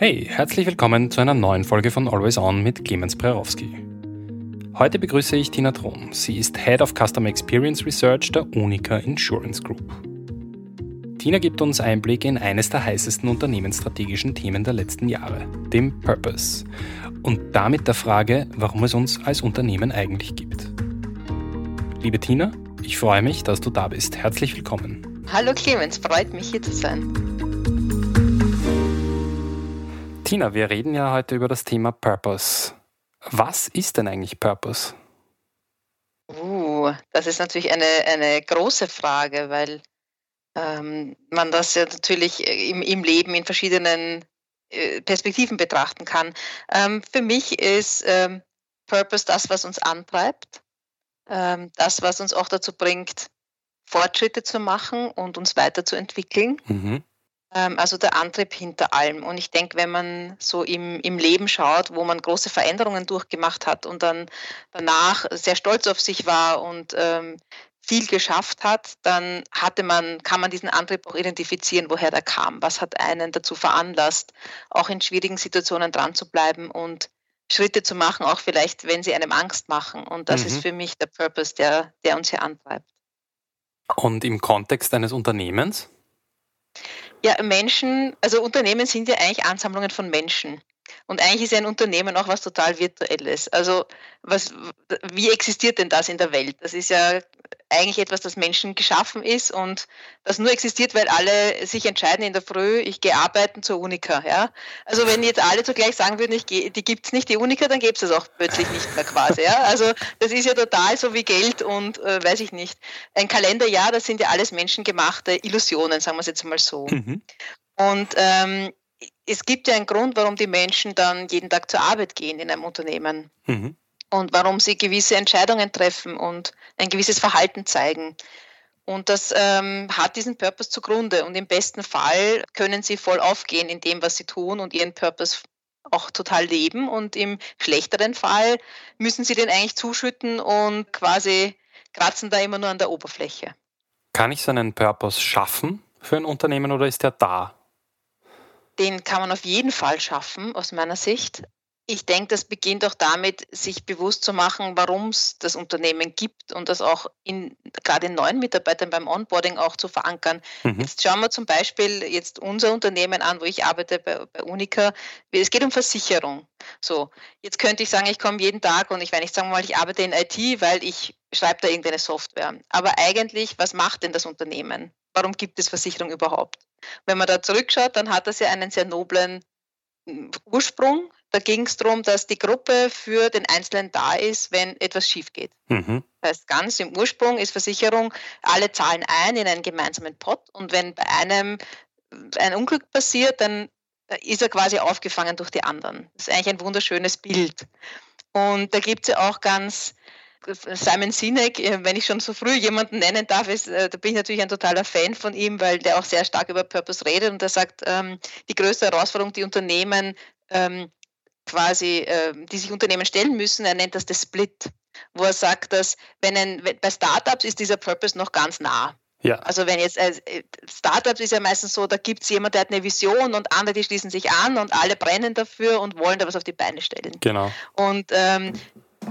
Hey, herzlich willkommen zu einer neuen Folge von Always On mit Clemens Prerowski. Heute begrüße ich Tina Thron. Sie ist Head of Customer Experience Research der Unica Insurance Group. Tina gibt uns Einblick in eines der heißesten unternehmensstrategischen Themen der letzten Jahre, dem Purpose. Und damit der Frage, warum es uns als Unternehmen eigentlich gibt. Liebe Tina, ich freue mich, dass du da bist. Herzlich willkommen. Hallo Clemens, freut mich hier zu sein. Tina, wir reden ja heute über das Thema Purpose. Was ist denn eigentlich Purpose? Uh, das ist natürlich eine, eine große Frage, weil ähm, man das ja natürlich im, im Leben in verschiedenen äh, Perspektiven betrachten kann. Ähm, für mich ist ähm, Purpose das, was uns antreibt ähm, das, was uns auch dazu bringt, Fortschritte zu machen und uns weiterzuentwickeln. Mhm. Ähm, also der Antrieb hinter allem. Und ich denke, wenn man so im, im Leben schaut, wo man große Veränderungen durchgemacht hat und dann danach sehr stolz auf sich war und ähm, viel geschafft hat, dann hatte man, kann man diesen Antrieb auch identifizieren, woher der kam. Was hat einen dazu veranlasst, auch in schwierigen Situationen dran zu bleiben und Schritte zu machen, auch vielleicht, wenn sie einem Angst machen. Und das mhm. ist für mich der Purpose, der, der uns hier antreibt. Und im Kontext eines Unternehmens? Ja, Menschen, also Unternehmen sind ja eigentlich Ansammlungen von Menschen. Und eigentlich ist ein Unternehmen auch was total Virtuelles. Also was, wie existiert denn das in der Welt? Das ist ja eigentlich etwas, das Menschen geschaffen ist und das nur existiert, weil alle sich entscheiden in der Früh, ich gehe arbeiten zur Unica. Ja? Also wenn jetzt alle zugleich sagen würden, ich gehe, die gibt es nicht, die Unica, dann gäbe es das auch plötzlich nicht mehr quasi. Ja? Also das ist ja total so wie Geld und äh, weiß ich nicht. Ein Kalenderjahr, das sind ja alles menschengemachte Illusionen, sagen wir es jetzt mal so. Mhm. Und ähm, es gibt ja einen Grund, warum die Menschen dann jeden Tag zur Arbeit gehen in einem Unternehmen. Mhm und warum sie gewisse Entscheidungen treffen und ein gewisses Verhalten zeigen. Und das ähm, hat diesen Purpose zugrunde. Und im besten Fall können sie voll aufgehen in dem, was sie tun und ihren Purpose auch total leben. Und im schlechteren Fall müssen sie den eigentlich zuschütten und quasi kratzen da immer nur an der Oberfläche. Kann ich so einen Purpose schaffen für ein Unternehmen oder ist der da? Den kann man auf jeden Fall schaffen, aus meiner Sicht. Ich denke, das beginnt auch damit, sich bewusst zu machen, warum es das Unternehmen gibt und das auch in, gerade in neuen Mitarbeitern beim Onboarding auch zu verankern. Mhm. Jetzt schauen wir zum Beispiel jetzt unser Unternehmen an, wo ich arbeite bei, bei Unica. Es geht um Versicherung. So, jetzt könnte ich sagen, ich komme jeden Tag und ich, wenn ich sagen mal, ich arbeite in IT, weil ich schreibe da irgendeine Software. Aber eigentlich, was macht denn das Unternehmen? Warum gibt es Versicherung überhaupt? Wenn man da zurückschaut, dann hat das ja einen sehr noblen hm, Ursprung, da ging es darum, dass die Gruppe für den Einzelnen da ist, wenn etwas schief geht. Mhm. Das heißt, ganz im Ursprung ist Versicherung, alle zahlen ein in einen gemeinsamen Pot und wenn bei einem ein Unglück passiert, dann ist er quasi aufgefangen durch die anderen. Das ist eigentlich ein wunderschönes Bild. Und da gibt es ja auch ganz Simon Sinek, äh, wenn ich schon so früh jemanden nennen darf, ist, äh, da bin ich natürlich ein totaler Fan von ihm, weil der auch sehr stark über Purpose redet und er sagt, ähm, die größte Herausforderung, die Unternehmen ähm, quasi, äh, die sich Unternehmen stellen müssen. Er nennt das das Split, wo er sagt, dass wenn ein, bei Startups ist dieser Purpose noch ganz nah. Ja. Also wenn jetzt äh, Startups ist ja meistens so, da gibt es jemand, der hat eine Vision und andere, die schließen sich an und alle brennen dafür und wollen da was auf die Beine stellen. Genau. Und ähm,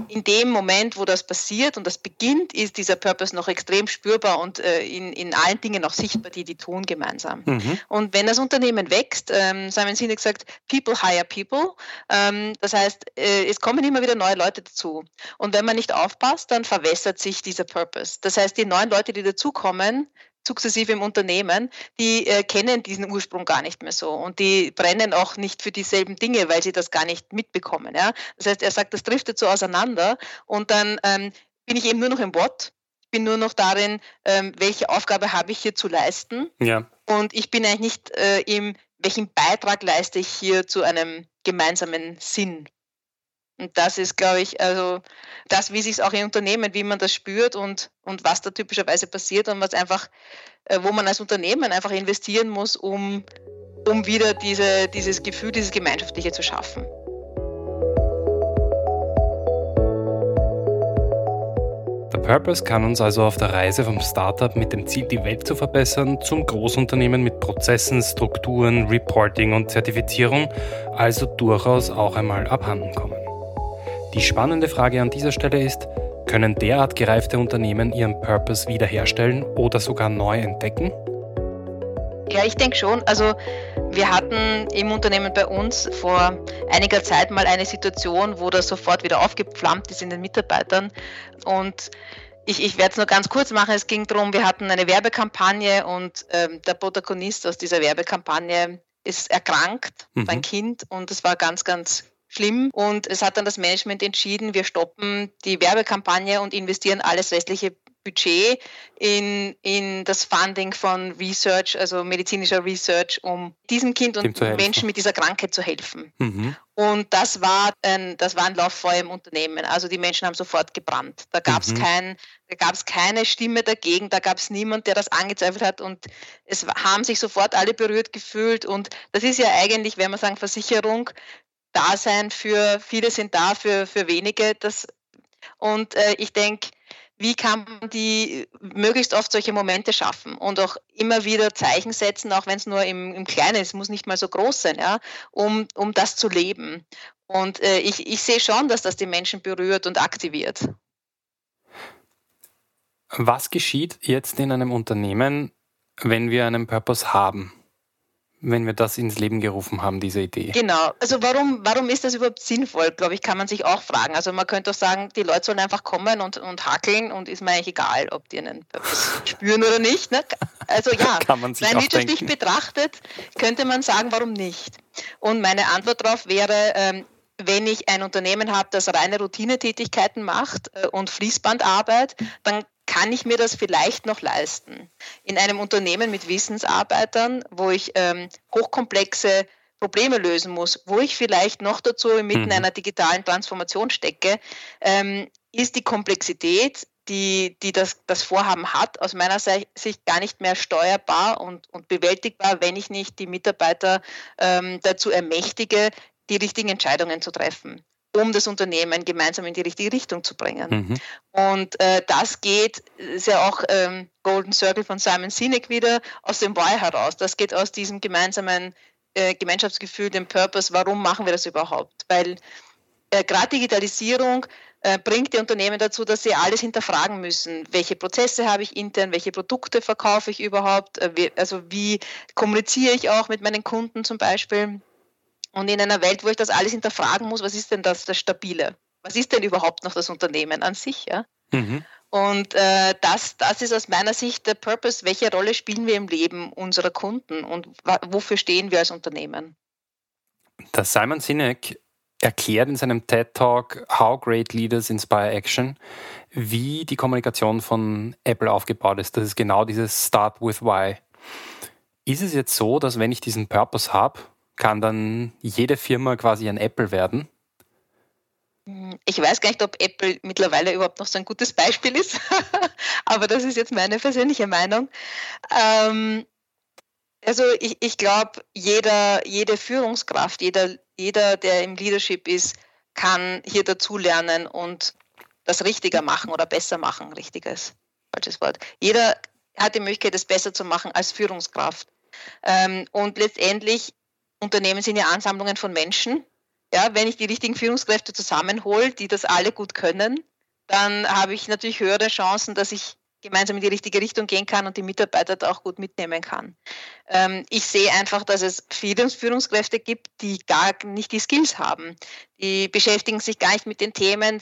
in dem Moment, wo das passiert und das beginnt, ist dieser Purpose noch extrem spürbar und äh, in, in allen Dingen auch sichtbar, die die tun gemeinsam. Mhm. Und wenn das Unternehmen wächst, ähm, Simon Sinek gesagt, people hire people. Ähm, das heißt, äh, es kommen immer wieder neue Leute dazu. Und wenn man nicht aufpasst, dann verwässert sich dieser Purpose. Das heißt, die neuen Leute, die dazukommen, sukzessive im Unternehmen, die äh, kennen diesen Ursprung gar nicht mehr so und die brennen auch nicht für dieselben Dinge, weil sie das gar nicht mitbekommen. Ja? Das heißt, er sagt, das driftet so auseinander und dann ähm, bin ich eben nur noch im What. Ich bin nur noch darin, ähm, welche Aufgabe habe ich hier zu leisten. Ja. Und ich bin eigentlich nicht äh, im, welchen Beitrag leiste ich hier zu einem gemeinsamen Sinn. Und das ist, glaube ich, also das, wie sich es auch in Unternehmen, wie man das spürt und, und was da typischerweise passiert und was einfach, äh, wo man als Unternehmen einfach investieren muss, um, um wieder diese, dieses Gefühl, dieses Gemeinschaftliche zu schaffen. Purpose kann uns also auf der Reise vom Startup mit dem Ziel, die Welt zu verbessern, zum Großunternehmen mit Prozessen, Strukturen, Reporting und Zertifizierung also durchaus auch einmal abhanden kommen. Die spannende Frage an dieser Stelle ist, können derart gereifte Unternehmen ihren Purpose wiederherstellen oder sogar neu entdecken? Ja, ich denke schon. Also wir hatten im Unternehmen bei uns vor einiger Zeit mal eine Situation, wo das sofort wieder aufgepflammt ist in den Mitarbeitern. Und ich, ich werde es nur ganz kurz machen. Es ging darum, wir hatten eine Werbekampagne und ähm, der Protagonist aus dieser Werbekampagne ist erkrankt, mhm. sein Kind, und es war ganz, ganz schlimm. Und es hat dann das Management entschieden, wir stoppen die Werbekampagne und investieren alles restliche Budget in, in das Funding von Research, also medizinischer Research, um diesem Kind und Menschen mit dieser Krankheit zu helfen. Mhm. Und das war, ein, das war ein Lauffeuer im Unternehmen. Also die Menschen haben sofort gebrannt. Da gab es mhm. kein, keine Stimme dagegen, da gab es niemand, der das angezweifelt hat und es haben sich sofort alle berührt gefühlt. Und das ist ja eigentlich, wenn man sagen, Versicherung, Dasein für viele sind da, für, für wenige. Das, und äh, ich denke, wie kann man die möglichst oft solche Momente schaffen und auch immer wieder Zeichen setzen, auch wenn es nur im, im Kleinen ist, muss nicht mal so groß sein, ja, um, um das zu leben. Und äh, ich, ich sehe schon, dass das die Menschen berührt und aktiviert. Was geschieht jetzt in einem Unternehmen, wenn wir einen Purpose haben? Wenn wir das ins Leben gerufen haben, diese Idee. Genau. Also warum, warum ist das überhaupt sinnvoll, glaube ich, kann man sich auch fragen. Also man könnte auch sagen, die Leute sollen einfach kommen und, und hackeln und ist mir eigentlich egal, ob die einen Purpose spüren oder nicht. Ne? Also ja, kann man sich rein wirtschaftlich betrachtet könnte man sagen, warum nicht. Und meine Antwort darauf wäre, ähm, wenn ich ein Unternehmen habe, das reine Routinetätigkeiten macht äh, und Fließbandarbeit, dann kann ich mir das vielleicht noch leisten. In einem Unternehmen mit Wissensarbeitern, wo ich ähm, hochkomplexe Probleme lösen muss, wo ich vielleicht noch dazu inmitten mhm. einer digitalen Transformation stecke, ähm, ist die Komplexität, die, die das, das Vorhaben hat, aus meiner Sicht gar nicht mehr steuerbar und, und bewältigbar, wenn ich nicht die Mitarbeiter ähm, dazu ermächtige, die richtigen Entscheidungen zu treffen um das Unternehmen gemeinsam in die richtige Richtung zu bringen. Mhm. Und äh, das geht, ist ja auch ähm, Golden Circle von Simon Sinek wieder, aus dem Why heraus. Das geht aus diesem gemeinsamen äh, Gemeinschaftsgefühl, dem Purpose, warum machen wir das überhaupt? Weil äh, gerade Digitalisierung äh, bringt die Unternehmen dazu, dass sie alles hinterfragen müssen. Welche Prozesse habe ich intern? Welche Produkte verkaufe ich überhaupt? Äh, also wie kommuniziere ich auch mit meinen Kunden zum Beispiel? Und in einer Welt, wo ich das alles hinterfragen muss, was ist denn das, das Stabile? Was ist denn überhaupt noch das Unternehmen an sich? Ja? Mhm. Und äh, das, das ist aus meiner Sicht der Purpose. Welche Rolle spielen wir im Leben unserer Kunden und wofür stehen wir als Unternehmen? Der Simon Sinek erklärt in seinem TED Talk How Great Leaders Inspire Action, wie die Kommunikation von Apple aufgebaut ist. Das ist genau dieses Start with Why. Ist es jetzt so, dass wenn ich diesen Purpose habe, kann dann jede Firma quasi ein Apple werden? Ich weiß gar nicht, ob Apple mittlerweile überhaupt noch so ein gutes Beispiel ist, aber das ist jetzt meine persönliche Meinung. Ähm, also ich, ich glaube, jede Führungskraft, jeder, jeder, der im Leadership ist, kann hier dazulernen und das richtiger machen oder besser machen, richtiges, falsches Wort. Jeder hat die Möglichkeit, es besser zu machen als Führungskraft. Ähm, und letztendlich Unternehmen sind ja Ansammlungen von Menschen. Ja, wenn ich die richtigen Führungskräfte zusammenhole, die das alle gut können, dann habe ich natürlich höhere Chancen, dass ich gemeinsam in die richtige Richtung gehen kann und die Mitarbeiter da auch gut mitnehmen kann. Ähm, ich sehe einfach, dass es viele Führungskräfte gibt, die gar nicht die Skills haben. Die beschäftigen sich gar nicht mit den Themen,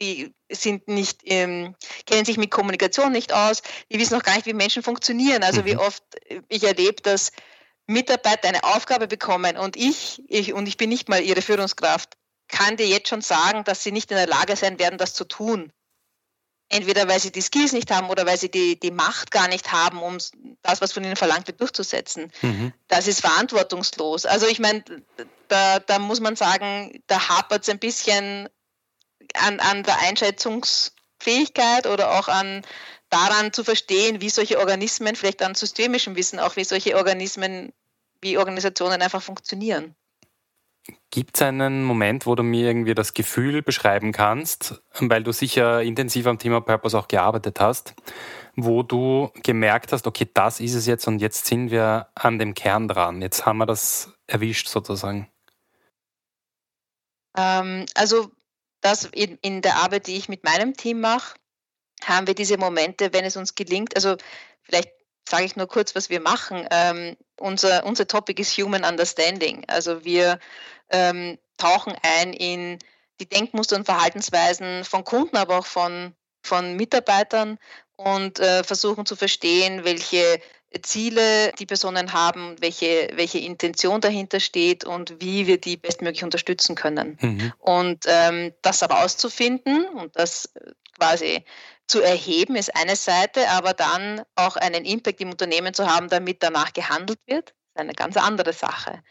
die sind nicht, ähm, kennen sich mit Kommunikation nicht aus, die wissen auch gar nicht, wie Menschen funktionieren. Also mhm. wie oft ich erlebe, dass Mitarbeiter eine Aufgabe bekommen und ich, ich, und ich bin nicht mal ihre Führungskraft, kann dir jetzt schon sagen, dass sie nicht in der Lage sein werden, das zu tun. Entweder weil sie die Skills nicht haben oder weil sie die, die Macht gar nicht haben, um das, was von ihnen verlangt wird, durchzusetzen. Mhm. Das ist verantwortungslos. Also ich meine, da, da muss man sagen, da hapert es ein bisschen an, an der Einschätzungsfähigkeit oder auch an, daran zu verstehen, wie solche Organismen, vielleicht an systemischem Wissen auch, wie solche Organismen, wie Organisationen einfach funktionieren. Gibt es einen Moment, wo du mir irgendwie das Gefühl beschreiben kannst, weil du sicher intensiv am Thema Purpose auch gearbeitet hast, wo du gemerkt hast, okay, das ist es jetzt und jetzt sind wir an dem Kern dran. Jetzt haben wir das erwischt sozusagen. Ähm, also das in, in der Arbeit, die ich mit meinem Team mache, haben wir diese Momente, wenn es uns gelingt, also vielleicht sage ich nur kurz, was wir machen. Ähm, unser, unser Topic ist Human Understanding. Also wir ähm, tauchen ein in die Denkmuster und Verhaltensweisen von Kunden, aber auch von, von Mitarbeitern und äh, versuchen zu verstehen, welche Ziele die Personen haben, welche, welche Intention dahinter steht und wie wir die bestmöglich unterstützen können. Mhm. Und ähm, das herauszufinden und das quasi zu erheben, ist eine Seite, aber dann auch einen Impact im Unternehmen zu haben, damit danach gehandelt wird, ist eine ganz andere Sache.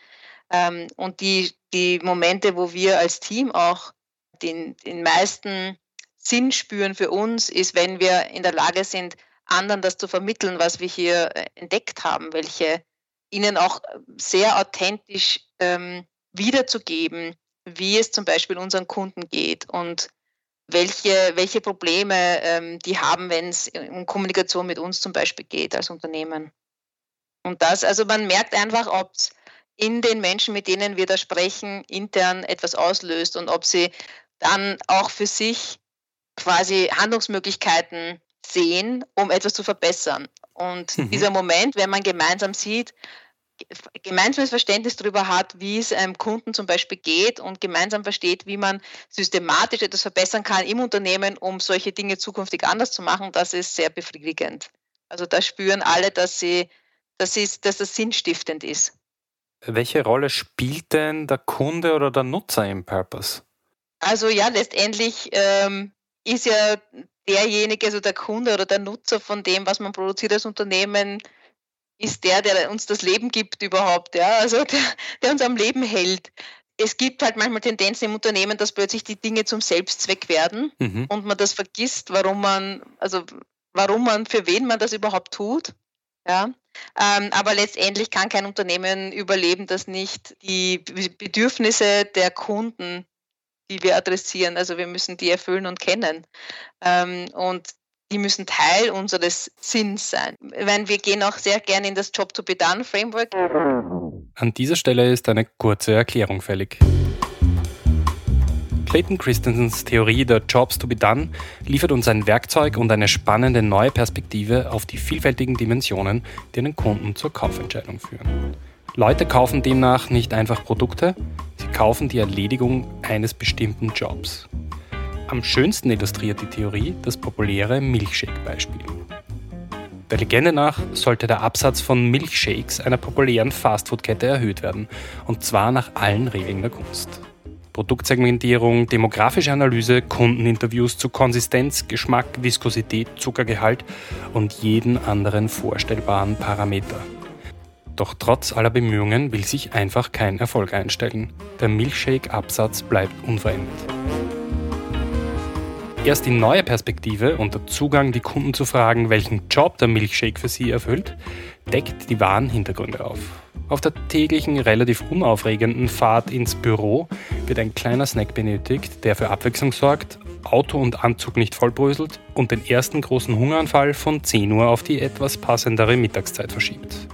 Ähm, und die, die Momente, wo wir als Team auch den, den meisten Sinn spüren für uns, ist, wenn wir in der Lage sind, anderen das zu vermitteln, was wir hier äh, entdeckt haben, welche ihnen auch sehr authentisch ähm, wiederzugeben, wie es zum Beispiel unseren Kunden geht und welche, welche Probleme ähm, die haben, wenn es um Kommunikation mit uns zum Beispiel geht als Unternehmen. Und das, also man merkt einfach, ob es in den Menschen, mit denen wir da sprechen, intern etwas auslöst und ob sie dann auch für sich quasi Handlungsmöglichkeiten sehen, um etwas zu verbessern. Und mhm. dieser Moment, wenn man gemeinsam sieht, gemeinsames Verständnis darüber hat, wie es einem Kunden zum Beispiel geht und gemeinsam versteht, wie man systematisch etwas verbessern kann im Unternehmen, um solche Dinge zukünftig anders zu machen, das ist sehr befriedigend. Also da spüren alle, dass, sie, dass, sie, dass das sinnstiftend ist. Welche Rolle spielt denn der Kunde oder der Nutzer im Purpose? Also ja, letztendlich ähm, ist ja derjenige, also der Kunde oder der Nutzer von dem, was man produziert als Unternehmen, ist der, der uns das Leben gibt überhaupt, ja, also der, der uns am Leben hält. Es gibt halt manchmal Tendenzen im Unternehmen, dass plötzlich die Dinge zum Selbstzweck werden mhm. und man das vergisst, warum man, also warum man, für wen man das überhaupt tut. Ja. Ähm, aber letztendlich kann kein Unternehmen überleben, das nicht die Bedürfnisse der Kunden die wir adressieren. Also wir müssen die erfüllen und kennen. Ähm, und die müssen Teil unseres Sinns sein. Wenn wir gehen auch sehr gerne in das Job to be done Framework. An dieser Stelle ist eine kurze Erklärung fällig. Clayton Christensens Theorie der Jobs to be done liefert uns ein Werkzeug und eine spannende neue Perspektive auf die vielfältigen Dimensionen, die einen Kunden zur Kaufentscheidung führen. Leute kaufen demnach nicht einfach Produkte, Sie kaufen die Erledigung eines bestimmten Jobs. Am schönsten illustriert die Theorie das populäre Milchshake-Beispiel. Der Legende nach sollte der Absatz von Milchshakes einer populären Fastfood-Kette erhöht werden, und zwar nach allen Regeln der Kunst. Produktsegmentierung, demografische Analyse, Kundeninterviews zu Konsistenz, Geschmack, Viskosität, Zuckergehalt und jeden anderen vorstellbaren Parameter. Doch trotz aller Bemühungen will sich einfach kein Erfolg einstellen. Der Milchshake-Absatz bleibt unverändert. Erst die neue Perspektive und der Zugang, die Kunden zu fragen, welchen Job der Milchshake für sie erfüllt, deckt die wahren Hintergründe auf. Auf der täglichen, relativ unaufregenden Fahrt ins Büro wird ein kleiner Snack benötigt, der für Abwechslung sorgt, Auto und Anzug nicht vollbröselt und den ersten großen Hungeranfall von 10 Uhr auf die etwas passendere Mittagszeit verschiebt.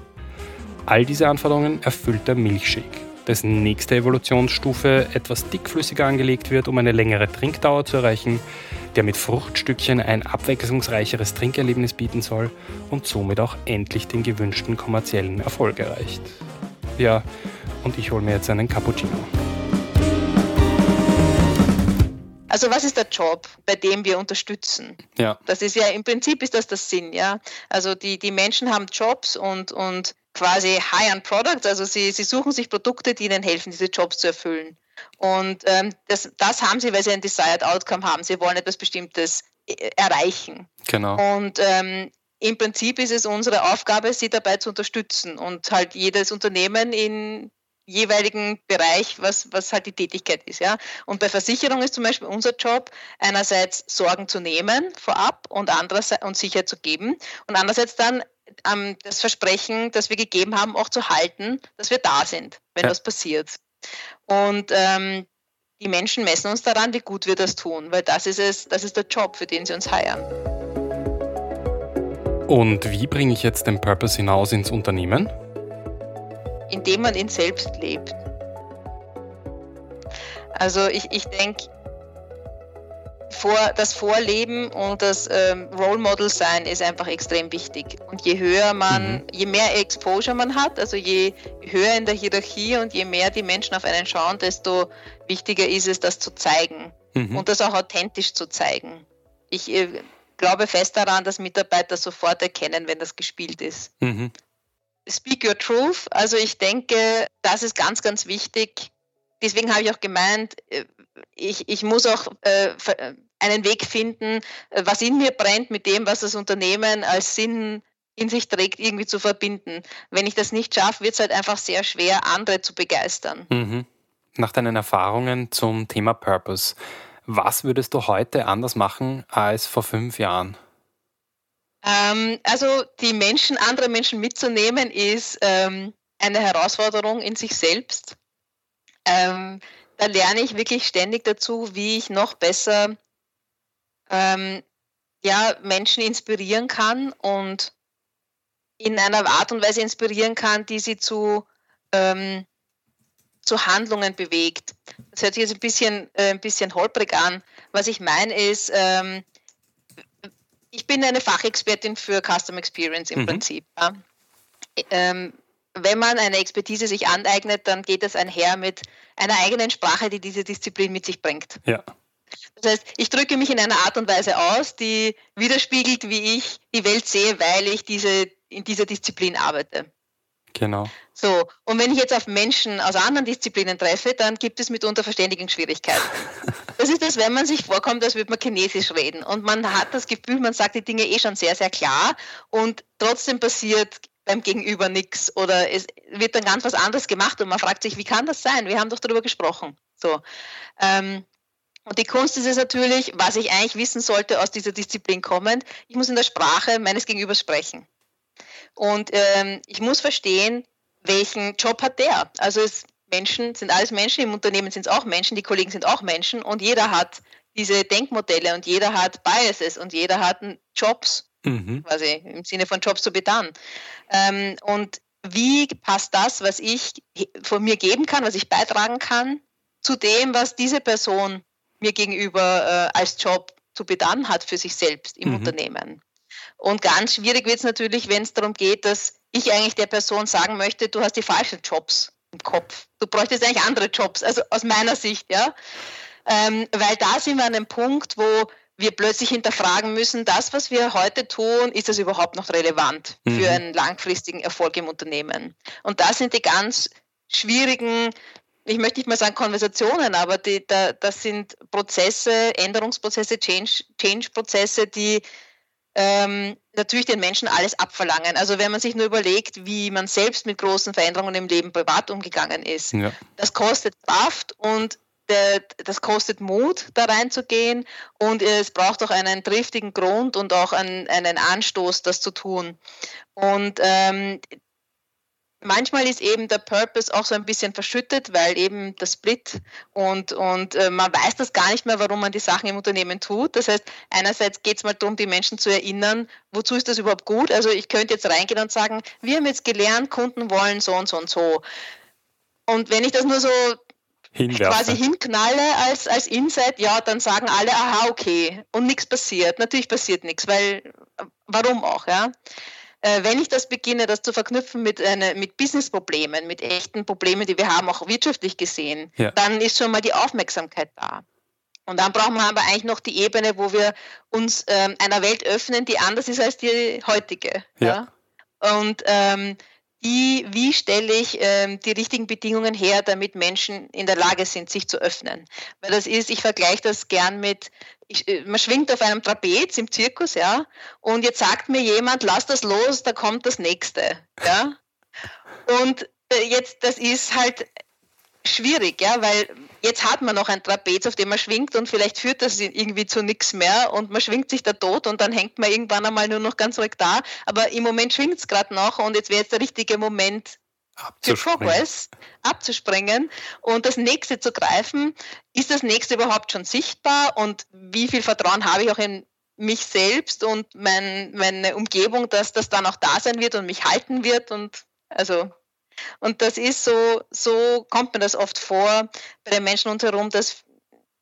All diese Anforderungen erfüllt der Milchshake, dessen nächste Evolutionsstufe etwas dickflüssiger angelegt wird, um eine längere Trinkdauer zu erreichen, der mit Fruchtstückchen ein abwechslungsreicheres Trinkerlebnis bieten soll und somit auch endlich den gewünschten kommerziellen Erfolg erreicht. Ja, und ich hole mir jetzt einen Cappuccino. Also was ist der Job, bei dem wir unterstützen? Ja. Das ist ja im Prinzip ist das das Sinn, ja. Also die, die Menschen haben Jobs und, und quasi High-end Products, also sie, sie suchen sich Produkte, die ihnen helfen, diese Jobs zu erfüllen. Und ähm, das, das haben sie, weil sie ein Desired Outcome haben. Sie wollen etwas Bestimmtes äh, erreichen. Genau. Und ähm, im Prinzip ist es unsere Aufgabe, sie dabei zu unterstützen und halt jedes Unternehmen in jeweiligen Bereich, was, was halt die Tätigkeit ist. Ja? Und bei Versicherung ist zum Beispiel unser Job, einerseits Sorgen zu nehmen vorab und andererseits und Sicherheit zu geben und andererseits dann ähm, das Versprechen, das wir gegeben haben, auch zu halten, dass wir da sind, wenn ja. was passiert. Und ähm, die Menschen messen uns daran, wie gut wir das tun, weil das ist es, das ist der Job, für den sie uns heiern. Und wie bringe ich jetzt den Purpose hinaus ins Unternehmen? Indem man ihn selbst lebt. Also ich, ich denke, vor, das Vorleben und das ähm, Role Model sein ist einfach extrem wichtig. Und je höher man, mhm. je mehr Exposure man hat, also je höher in der Hierarchie und je mehr die Menschen auf einen schauen, desto wichtiger ist es, das zu zeigen mhm. und das auch authentisch zu zeigen. Ich äh, glaube fest daran, dass Mitarbeiter sofort erkennen, wenn das gespielt ist. Mhm. Speak your truth. Also ich denke, das ist ganz, ganz wichtig. Deswegen habe ich auch gemeint, äh, ich, ich muss auch äh, äh, einen Weg finden, äh, was in mir brennt, mit dem, was das Unternehmen als Sinn in sich trägt, irgendwie zu verbinden. Wenn ich das nicht schaffe, wird es halt einfach sehr schwer, andere zu begeistern. Mhm. Nach deinen Erfahrungen zum Thema Purpose, was würdest du heute anders machen als vor fünf Jahren? Ähm, also die Menschen, andere Menschen mitzunehmen, ist ähm, eine Herausforderung in sich selbst. Ähm, da lerne ich wirklich ständig dazu, wie ich noch besser ähm, ja, Menschen inspirieren kann und in einer Art und Weise inspirieren kann, die sie zu, ähm, zu Handlungen bewegt. Das hört sich jetzt ein bisschen, äh, ein bisschen holprig an. Was ich meine ist, ähm, ich bin eine Fachexpertin für Custom Experience im mhm. Prinzip. Ja. Ähm, wenn man eine Expertise sich aneignet, dann geht das einher mit einer eigenen Sprache, die diese Disziplin mit sich bringt. Ja. Das heißt, ich drücke mich in einer Art und Weise aus, die widerspiegelt, wie ich die Welt sehe, weil ich diese, in dieser Disziplin arbeite. Genau. So, und wenn ich jetzt auf Menschen aus anderen Disziplinen treffe, dann gibt es mitunter Verständigungsschwierigkeiten. Das ist das, wenn man sich vorkommt, als würde man Chinesisch reden. Und man hat das Gefühl, man sagt die Dinge eh schon sehr, sehr klar und trotzdem passiert beim Gegenüber nichts oder es wird dann ganz was anderes gemacht und man fragt sich, wie kann das sein? Wir haben doch darüber gesprochen. So. Ähm, und die Kunst ist es natürlich, was ich eigentlich wissen sollte aus dieser Disziplin kommend, ich muss in der Sprache meines Gegenübers sprechen. Und ähm, ich muss verstehen, welchen Job hat der. Also es, Menschen sind alles Menschen, im Unternehmen sind es auch Menschen, die Kollegen sind auch Menschen und jeder hat diese Denkmodelle und jeder hat Biases und jeder hat Jobs mhm. quasi im Sinne von Jobs to be done. Ähm, und wie passt das, was ich von mir geben kann, was ich beitragen kann, zu dem, was diese Person mir gegenüber äh, als Job zu bedannen hat für sich selbst im mhm. Unternehmen. Und ganz schwierig wird es natürlich, wenn es darum geht, dass ich eigentlich der Person sagen möchte, du hast die falschen Jobs im Kopf. Du bräuchtest eigentlich andere Jobs, also aus meiner Sicht, ja. Ähm, weil da sind wir an einem Punkt, wo wir plötzlich hinterfragen müssen, das, was wir heute tun, ist das überhaupt noch relevant mhm. für einen langfristigen Erfolg im Unternehmen? Und da sind die ganz schwierigen, ich möchte nicht mal sagen Konversationen, aber die, da, das sind Prozesse, Änderungsprozesse, Change-Prozesse, Change die ähm, natürlich den Menschen alles abverlangen. Also wenn man sich nur überlegt, wie man selbst mit großen Veränderungen im Leben privat umgegangen ist, ja. das kostet Kraft und das kostet Mut, da reinzugehen und es braucht auch einen triftigen Grund und auch einen, einen Anstoß, das zu tun. Und ähm, manchmal ist eben der Purpose auch so ein bisschen verschüttet, weil eben der Split und, und äh, man weiß das gar nicht mehr, warum man die Sachen im Unternehmen tut. Das heißt, einerseits geht es mal darum, die Menschen zu erinnern, wozu ist das überhaupt gut? Also ich könnte jetzt reingehen und sagen, wir haben jetzt gelernt, Kunden wollen so und so und so. Und wenn ich das nur so Hinwerfen. quasi hinknalle als, als Insight, ja, dann sagen alle, aha, okay, und nichts passiert. Natürlich passiert nichts, weil, warum auch, ja? Äh, wenn ich das beginne, das zu verknüpfen mit, eine, mit Business-Problemen, mit echten Problemen, die wir haben, auch wirtschaftlich gesehen, ja. dann ist schon mal die Aufmerksamkeit da. Und dann brauchen wir aber eigentlich noch die Ebene, wo wir uns ähm, einer Welt öffnen, die anders ist als die heutige. Ja. ja? Und ähm, wie, wie stelle ich ähm, die richtigen Bedingungen her, damit Menschen in der Lage sind, sich zu öffnen. Weil das ist, ich vergleiche das gern mit, ich, äh, man schwingt auf einem Trapez im Zirkus, ja, und jetzt sagt mir jemand, lass das los, da kommt das nächste, ja. Und äh, jetzt, das ist halt schwierig, ja, weil jetzt hat man noch ein Trapez, auf dem man schwingt und vielleicht führt das irgendwie zu nichts mehr und man schwingt sich da tot und dann hängt man irgendwann einmal nur noch ganz ruhig da. Aber im Moment schwingt es gerade noch und jetzt wäre jetzt der richtige Moment, für Progress abzuspringen und das nächste zu greifen. Ist das nächste überhaupt schon sichtbar und wie viel Vertrauen habe ich auch in mich selbst und mein, meine Umgebung, dass das dann auch da sein wird und mich halten wird und also und das ist so, so kommt mir das oft vor bei den Menschen uns herum, dass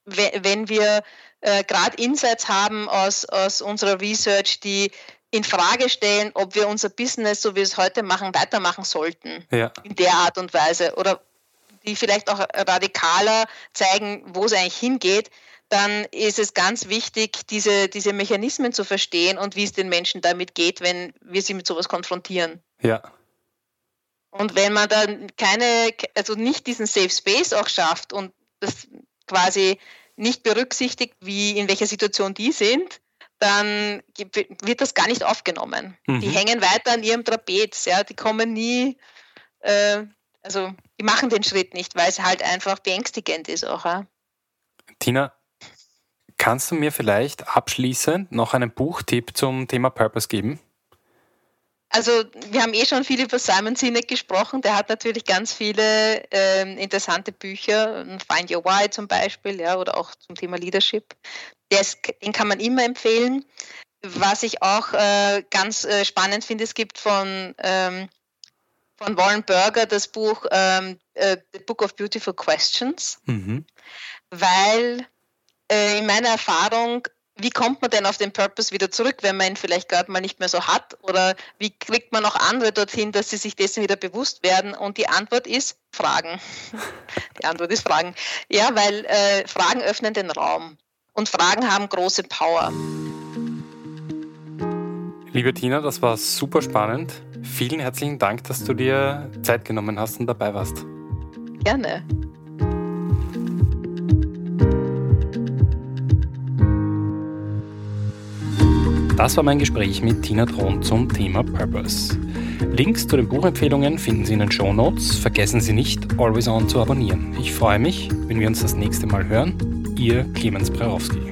wenn wir äh, gerade Insights haben aus, aus unserer Research, die in Frage stellen, ob wir unser Business, so wie wir es heute machen, weitermachen sollten. Ja. In der Art und Weise. Oder die vielleicht auch radikaler zeigen, wo es eigentlich hingeht, dann ist es ganz wichtig, diese, diese Mechanismen zu verstehen und wie es den Menschen damit geht, wenn wir sie mit sowas konfrontieren. Ja. Und wenn man dann keine, also nicht diesen Safe Space auch schafft und das quasi nicht berücksichtigt, wie in welcher Situation die sind, dann wird das gar nicht aufgenommen. Mhm. Die hängen weiter an ihrem Trapez, ja, die kommen nie, äh, also die machen den Schritt nicht, weil es halt einfach beängstigend ist auch. Ja. Tina, kannst du mir vielleicht abschließend noch einen Buchtipp zum Thema Purpose geben? Also wir haben eh schon viel über Simon Sinek gesprochen. Der hat natürlich ganz viele äh, interessante Bücher, Find Your Why zum Beispiel, ja, oder auch zum Thema Leadership. Ist, den kann man immer empfehlen. Was ich auch äh, ganz äh, spannend finde, es gibt von, ähm, von Warren Berger das Buch ähm, äh, The Book of Beautiful Questions, mhm. weil äh, in meiner Erfahrung wie kommt man denn auf den Purpose wieder zurück, wenn man ihn vielleicht gerade mal nicht mehr so hat? Oder wie kriegt man auch andere dorthin, dass sie sich dessen wieder bewusst werden? Und die Antwort ist Fragen. Die Antwort ist Fragen. Ja, weil äh, Fragen öffnen den Raum. Und Fragen haben große Power. Liebe Tina, das war super spannend. Vielen herzlichen Dank, dass du dir Zeit genommen hast und dabei warst. Gerne. Das war mein Gespräch mit Tina Thron zum Thema Purpose. Links zu den Buchempfehlungen finden Sie in den Show Notes. Vergessen Sie nicht, Always On zu abonnieren. Ich freue mich, wenn wir uns das nächste Mal hören. Ihr Clemens Brerowski.